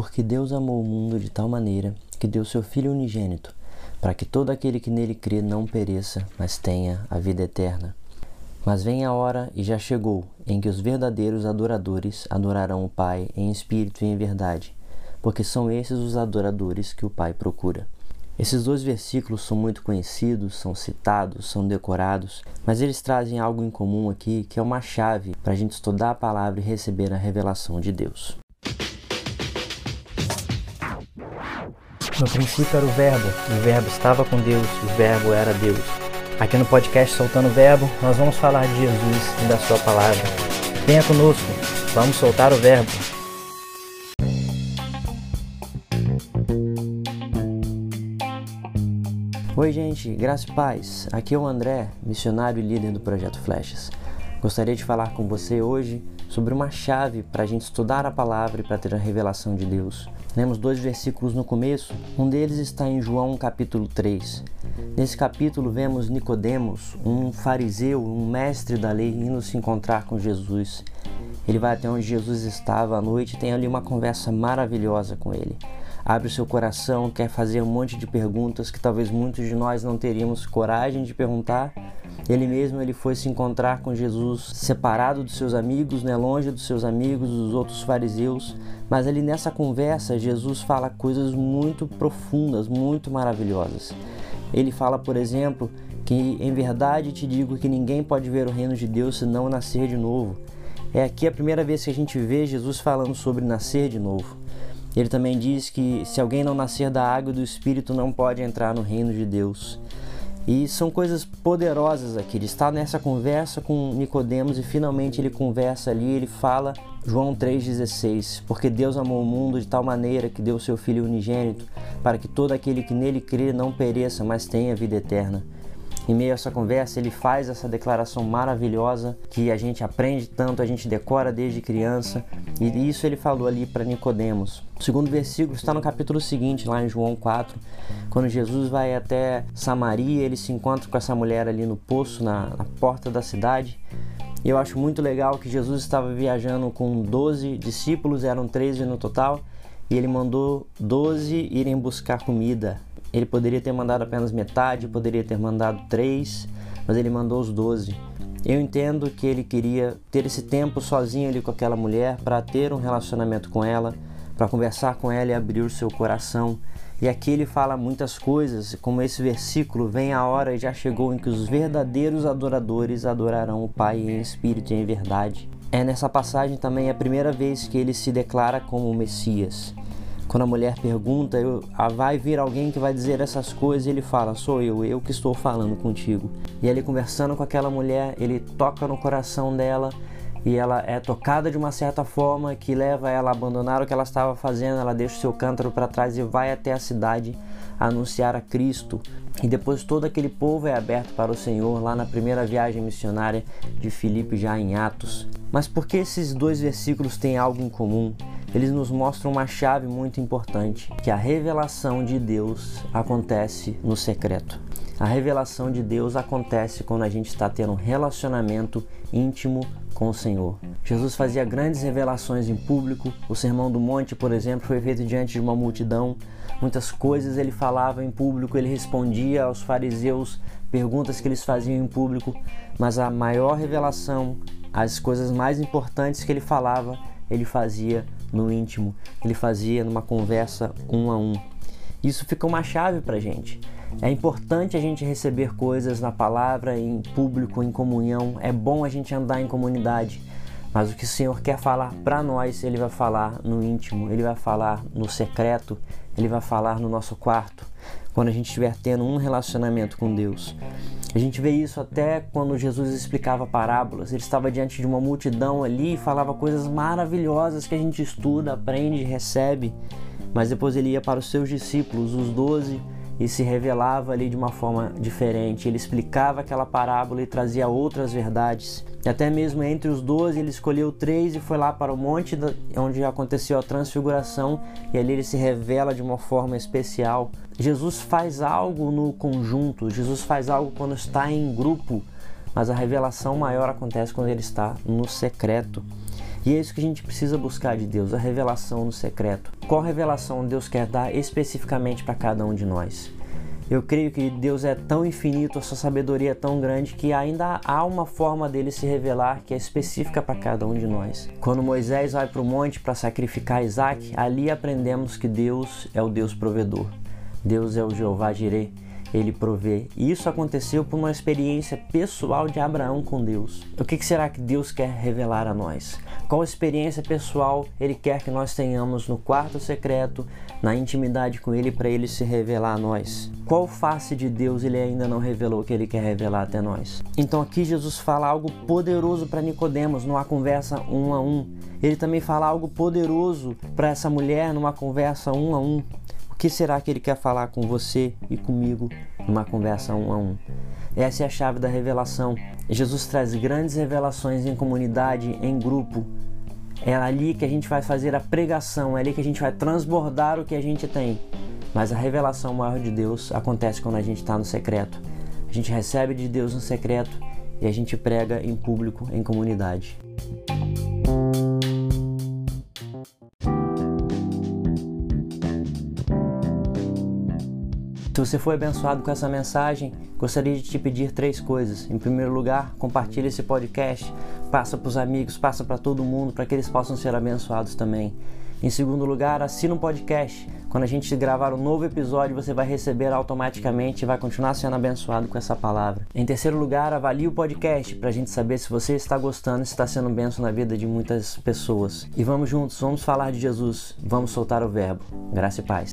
Porque Deus amou o mundo de tal maneira que deu seu Filho unigênito, para que todo aquele que nele crê não pereça, mas tenha a vida eterna. Mas vem a hora, e já chegou, em que os verdadeiros adoradores adorarão o Pai em espírito e em verdade, porque são esses os adoradores que o Pai procura. Esses dois versículos são muito conhecidos, são citados, são decorados, mas eles trazem algo em comum aqui que é uma chave para a gente estudar a palavra e receber a revelação de Deus. No princípio era o Verbo, e o Verbo estava com Deus, o Verbo era Deus. Aqui no podcast Soltando o Verbo, nós vamos falar de Jesus e da Sua palavra. Venha conosco, vamos soltar o Verbo. Oi, gente, graça e paz. Aqui é o André, missionário e líder do Projeto Flechas. Gostaria de falar com você hoje sobre uma chave para a gente estudar a palavra e para ter a revelação de Deus. Lemos dois versículos no começo, um deles está em João capítulo 3. Nesse capítulo vemos Nicodemos, um fariseu, um mestre da lei, indo se encontrar com Jesus. Ele vai até onde Jesus estava à noite e tem ali uma conversa maravilhosa com ele abre o seu coração, quer fazer um monte de perguntas que talvez muitos de nós não teríamos coragem de perguntar. Ele mesmo ele foi se encontrar com Jesus separado dos seus amigos, né, longe dos seus amigos, dos outros fariseus, mas ali nessa conversa Jesus fala coisas muito profundas, muito maravilhosas. Ele fala, por exemplo, que em verdade te digo que ninguém pode ver o reino de Deus se não nascer de novo. É aqui a primeira vez que a gente vê Jesus falando sobre nascer de novo. Ele também diz que se alguém não nascer da água e do Espírito não pode entrar no reino de Deus. E são coisas poderosas aqui. Ele está nessa conversa com Nicodemos e finalmente ele conversa ali, ele fala João 3:16, porque Deus amou o mundo de tal maneira que deu seu filho unigênito, para que todo aquele que nele crê não pereça, mas tenha vida eterna. Em meio a essa conversa, ele faz essa declaração maravilhosa que a gente aprende tanto, a gente decora desde criança, e isso ele falou ali para Nicodemos. O segundo versículo está no capítulo seguinte, lá em João 4, quando Jesus vai até Samaria, ele se encontra com essa mulher ali no poço, na, na porta da cidade. Eu acho muito legal que Jesus estava viajando com 12 discípulos, eram 13 no total, e ele mandou 12 irem buscar comida. Ele poderia ter mandado apenas metade, poderia ter mandado três, mas ele mandou os doze. Eu entendo que ele queria ter esse tempo sozinho ali com aquela mulher para ter um relacionamento com ela, para conversar com ela e abrir o seu coração. E aqui ele fala muitas coisas, como esse versículo: Vem a hora e já chegou em que os verdadeiros adoradores adorarão o Pai em espírito e em verdade. É nessa passagem também a primeira vez que ele se declara como o Messias. Quando a mulher pergunta, eu, ah, vai vir alguém que vai dizer essas coisas, e ele fala: Sou eu, eu que estou falando contigo. E ele conversando com aquela mulher, ele toca no coração dela e ela é tocada de uma certa forma que leva ela a abandonar o que ela estava fazendo. Ela deixa o seu cântaro para trás e vai até a cidade anunciar a Cristo. E depois todo aquele povo é aberto para o Senhor lá na primeira viagem missionária de Filipe, já em Atos. Mas por que esses dois versículos têm algo em comum? Eles nos mostram uma chave muito importante, que a revelação de Deus acontece no secreto. A revelação de Deus acontece quando a gente está tendo um relacionamento íntimo com o Senhor. Jesus fazia grandes revelações em público. O Sermão do Monte, por exemplo, foi feito diante de uma multidão. Muitas coisas ele falava em público, ele respondia aos fariseus perguntas que eles faziam em público, mas a maior revelação, as coisas mais importantes que ele falava, ele fazia no íntimo, ele fazia numa conversa um a um. Isso fica uma chave para gente. É importante a gente receber coisas na palavra, em público, em comunhão. É bom a gente andar em comunidade. Mas o que o Senhor quer falar para nós, Ele vai falar no íntimo, Ele vai falar no secreto, Ele vai falar no nosso quarto, quando a gente estiver tendo um relacionamento com Deus. A gente vê isso até quando Jesus explicava parábolas. Ele estava diante de uma multidão ali e falava coisas maravilhosas que a gente estuda, aprende, recebe. Mas depois ele ia para os seus discípulos, os doze, e se revelava ali de uma forma diferente. Ele explicava aquela parábola e trazia outras verdades. E até mesmo entre os doze, ele escolheu três e foi lá para o monte onde aconteceu a transfiguração, e ali ele se revela de uma forma especial. Jesus faz algo no conjunto, Jesus faz algo quando está em grupo, mas a revelação maior acontece quando ele está no secreto. E é isso que a gente precisa buscar de Deus, a revelação no secreto. Qual revelação Deus quer dar especificamente para cada um de nós? Eu creio que Deus é tão infinito, a sua sabedoria é tão grande que ainda há uma forma dele se revelar que é específica para cada um de nós. Quando Moisés vai para o monte para sacrificar Isaac, ali aprendemos que Deus é o Deus provedor. Deus é o Jeová Jireh ele provê. E isso aconteceu por uma experiência pessoal de Abraão com Deus. O que será que Deus quer revelar a nós? Qual experiência pessoal ele quer que nós tenhamos no quarto secreto, na intimidade com ele, para ele se revelar a nós? Qual face de Deus ele ainda não revelou que ele quer revelar até nós? Então aqui Jesus fala algo poderoso para Nicodemos numa conversa um a um. Ele também fala algo poderoso para essa mulher numa conversa um a um que será que ele quer falar com você e comigo numa conversa um a um? Essa é a chave da revelação. Jesus traz grandes revelações em comunidade, em grupo. É ali que a gente vai fazer a pregação, é ali que a gente vai transbordar o que a gente tem. Mas a revelação maior de Deus acontece quando a gente está no secreto. A gente recebe de Deus no secreto e a gente prega em público, em comunidade. Se você foi abençoado com essa mensagem, gostaria de te pedir três coisas. Em primeiro lugar, compartilhe esse podcast, passa para os amigos, passa para todo mundo, para que eles possam ser abençoados também. Em segundo lugar, assina um podcast. Quando a gente gravar um novo episódio, você vai receber automaticamente e vai continuar sendo abençoado com essa palavra. Em terceiro lugar, avalie o podcast para a gente saber se você está gostando e se está sendo benção na vida de muitas pessoas. E vamos juntos, vamos falar de Jesus, vamos soltar o verbo. Graça e paz.